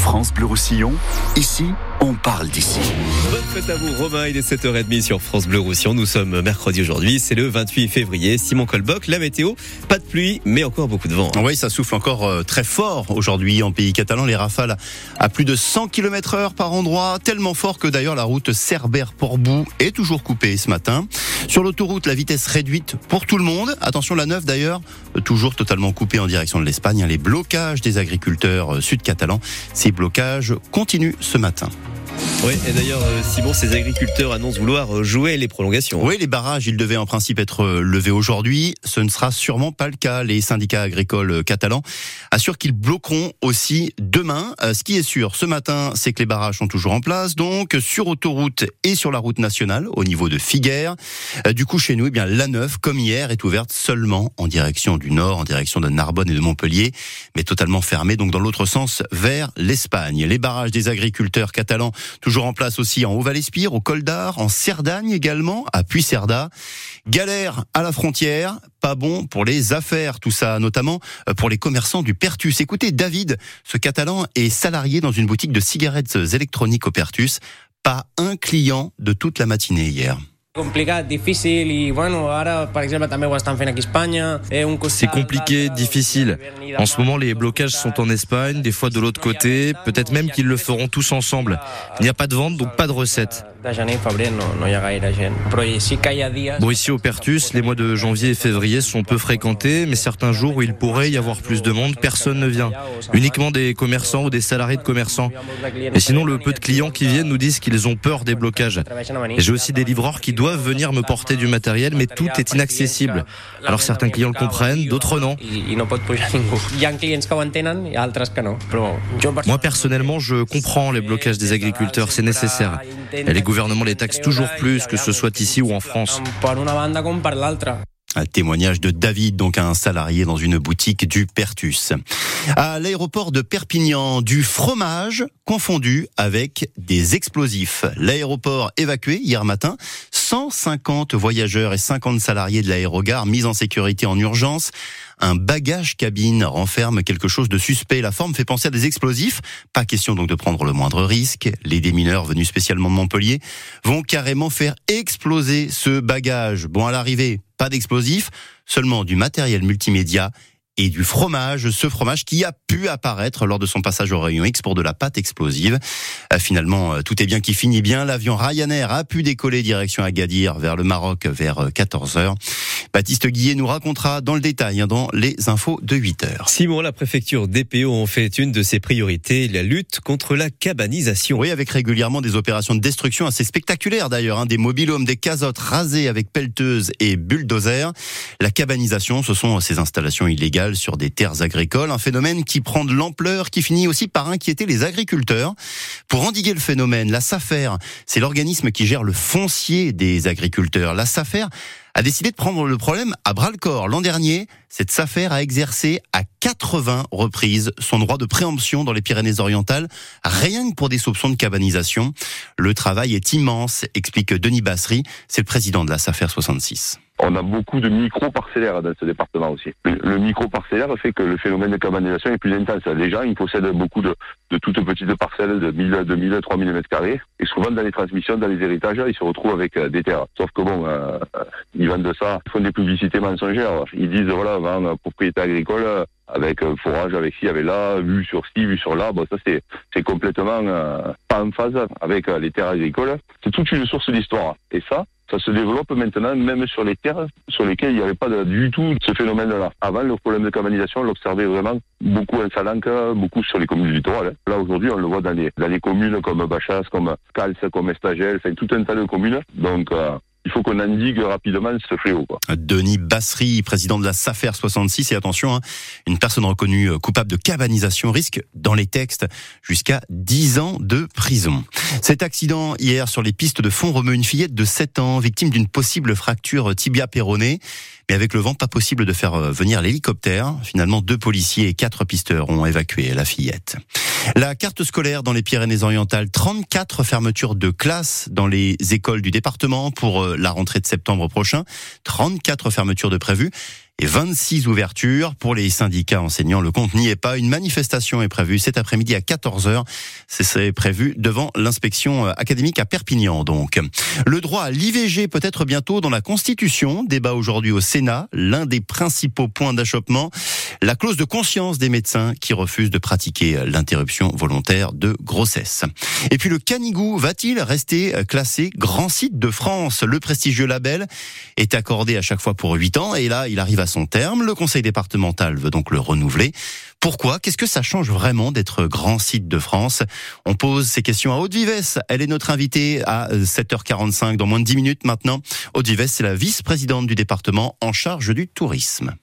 France Bleu Roussillon, ici, on parle d'ici. Bonne fête à vous, Romain. Il est 7h30 sur France Bleu Roussillon. Nous sommes mercredi aujourd'hui. C'est le 28 février. Simon Colboc, la météo. Pas de pluie, mais encore beaucoup de vent. Oui, ça souffle encore euh, très fort aujourd'hui en pays catalan. Les rafales à plus de 100 km heure par endroit. Tellement fort que d'ailleurs la route Cerbère-Portbou est toujours coupée ce matin. Sur l'autoroute, la vitesse réduite pour tout le monde. Attention, la 9 d'ailleurs, toujours totalement coupée en direction de l'Espagne. Les blocages des agriculteurs euh, sud-catalans. Ces blocages continuent ce matin. Oui, et d'ailleurs, euh, Simon, ces agriculteurs annoncent vouloir euh, jouer les prolongations. Oui, les barrages, ils devaient en principe être euh, levés aujourd'hui. Ce ne sera sûrement pas le cas. Les syndicats agricoles catalans assurent qu'ils bloqueront aussi demain. Ce qui est sûr, ce matin, c'est que les barrages sont toujours en place, donc sur autoroute et sur la route nationale, au niveau de Figueres. Du coup, chez nous, eh bien, la 9, comme hier, est ouverte seulement en direction du nord, en direction de Narbonne et de Montpellier, mais totalement fermée, donc dans l'autre sens, vers l'Espagne. Les barrages des agriculteurs catalans Toujours en place aussi en Haut-Val-Espire, au Col d'Ar, en Cerdagne également, à Puy-Cerda. Galère à la frontière, pas bon pour les affaires, tout ça notamment euh, pour les commerçants du Pertus. Écoutez, David, ce Catalan est salarié dans une boutique de cigarettes électroniques au Pertus. Pas un client de toute la matinée hier. C'est compliqué, difficile. En ce moment, les blocages sont en Espagne, des fois de l'autre côté, peut-être même qu'ils le feront tous ensemble. Il n'y a pas de vente, donc pas de recette. Bon, ici au Pertus, les mois de janvier et février sont peu fréquentés, mais certains jours où il pourrait y avoir plus de monde, personne ne vient. Uniquement des commerçants ou des salariés de commerçants. Et sinon, le peu de clients qui viennent nous disent qu'ils ont peur des blocages. J'ai aussi des livreurs qui doivent venir me porter du matériel, mais tout est inaccessible. Alors certains clients le comprennent, d'autres non. Moi personnellement, je comprends les blocages des agriculteurs, c'est nécessaire. Et les gouvernements les taxent toujours plus, que ce soit ici ou en France. Un témoignage de David, donc un salarié dans une boutique du Pertus. À l'aéroport de Perpignan, du fromage confondu avec des explosifs. L'aéroport évacué hier matin, 150 voyageurs et 50 salariés de l'aérogare mis en sécurité en urgence. Un bagage cabine renferme quelque chose de suspect. La forme fait penser à des explosifs. Pas question donc de prendre le moindre risque. Les démineurs venus spécialement de Montpellier vont carrément faire exploser ce bagage. Bon, à l'arrivée, pas d'explosifs, seulement du matériel multimédia et du fromage, ce fromage qui a pu apparaître lors de son passage au rayon X pour de la pâte explosive. Euh, finalement, euh, tout est bien qui finit bien. L'avion Ryanair a pu décoller direction Agadir vers le Maroc vers 14 euh, heures. Baptiste Guillet nous racontera dans le détail hein, dans les infos de 8 heures. Simon, la préfecture d'EPO en fait une de ses priorités, la lutte contre la cabanisation. Oui, avec régulièrement des opérations de destruction assez spectaculaires d'ailleurs, hein, des mobilhomes, des casottes rasées avec pelleteuses et bulldozers. La cabanisation, ce sont ces installations illégales sur des terres agricoles, un phénomène qui prend de l'ampleur, qui finit aussi par inquiéter les agriculteurs. Pour endiguer le phénomène, la SAFER, c'est l'organisme qui gère le foncier des agriculteurs. La SAFER a décidé de prendre le problème à bras le corps. L'an dernier, cette SAFER a exercé à 80 reprises son droit de préemption dans les Pyrénées-Orientales, rien que pour des soupçons de cabanisation. Le travail est immense, explique Denis Bassery, c'est le président de la SAFER 66. On a beaucoup de micro-parcellaires dans ce département aussi. Le, micro-parcellaire fait que le phénomène de cabanisation est plus intense. Les gens, ils possèdent beaucoup de, toutes petites parcelles de 1000, 2000, 3000 mètres carrés. Et souvent, dans les transmissions, dans les héritages, ils se retrouvent avec euh, des terres. Sauf que bon, euh, ils vendent ça, ils font des publicités mensongères. Ils disent, voilà, vend propriété agricole, avec forage, avec ci, avec là, vue sur ci, vue sur là. Bon, ça c'est c'est complètement euh, pas en phase avec les terres agricoles. C'est toute une source d'histoire. Et ça, ça se développe maintenant même sur les terres sur lesquelles il n'y avait pas du tout ce phénomène-là. Avant, le problème de cabanisation, on l'observait vraiment beaucoup en Salanque, beaucoup sur les communes du littoral. Là, aujourd'hui, on le voit dans les, dans les communes comme Bachas, comme Cals, comme Estagel, enfin, tout un tas de communes. Donc, euh, il faut qu'on indique rapidement ce fléau. Denis Bassery, président de la SAFER 66, et attention, hein, une personne reconnue coupable de cabanisation risque, dans les textes, jusqu'à 10 ans de prison. Cet accident hier sur les pistes de fond remeut une fillette de 7 ans, victime d'une possible fracture tibia péronée. Mais avec le vent, pas possible de faire euh, venir l'hélicoptère. Finalement, deux policiers et quatre pisteurs ont évacué la fillette. La carte scolaire dans les Pyrénées-Orientales, 34 fermetures de classes dans les écoles du département pour euh, la rentrée de septembre prochain. 34 fermetures de prévues et 26 ouvertures pour les syndicats enseignants. Le compte n'y est pas. Une manifestation est prévue cet après-midi à 14h. C'est prévu devant l'inspection euh, académique à Perpignan, donc. Le droit à l'IVG peut être bientôt dans la Constitution. Débat aujourd'hui au Sénat. L'un des principaux points d'achoppement, la clause de conscience des médecins qui refusent de pratiquer l'interruption volontaire de grossesse. Et puis le Canigou va-t-il rester classé grand site de France? Le prestigieux label est accordé à chaque fois pour 8 ans et là, il arrive à son terme. Le conseil départemental veut donc le renouveler. Pourquoi? Qu'est-ce que ça change vraiment d'être grand site de France? On pose ces questions à Aude Vives. Elle est notre invitée à 7h45 dans moins de 10 minutes maintenant. Aude Vives, c'est la vice-présidente du département en charge du tourisme.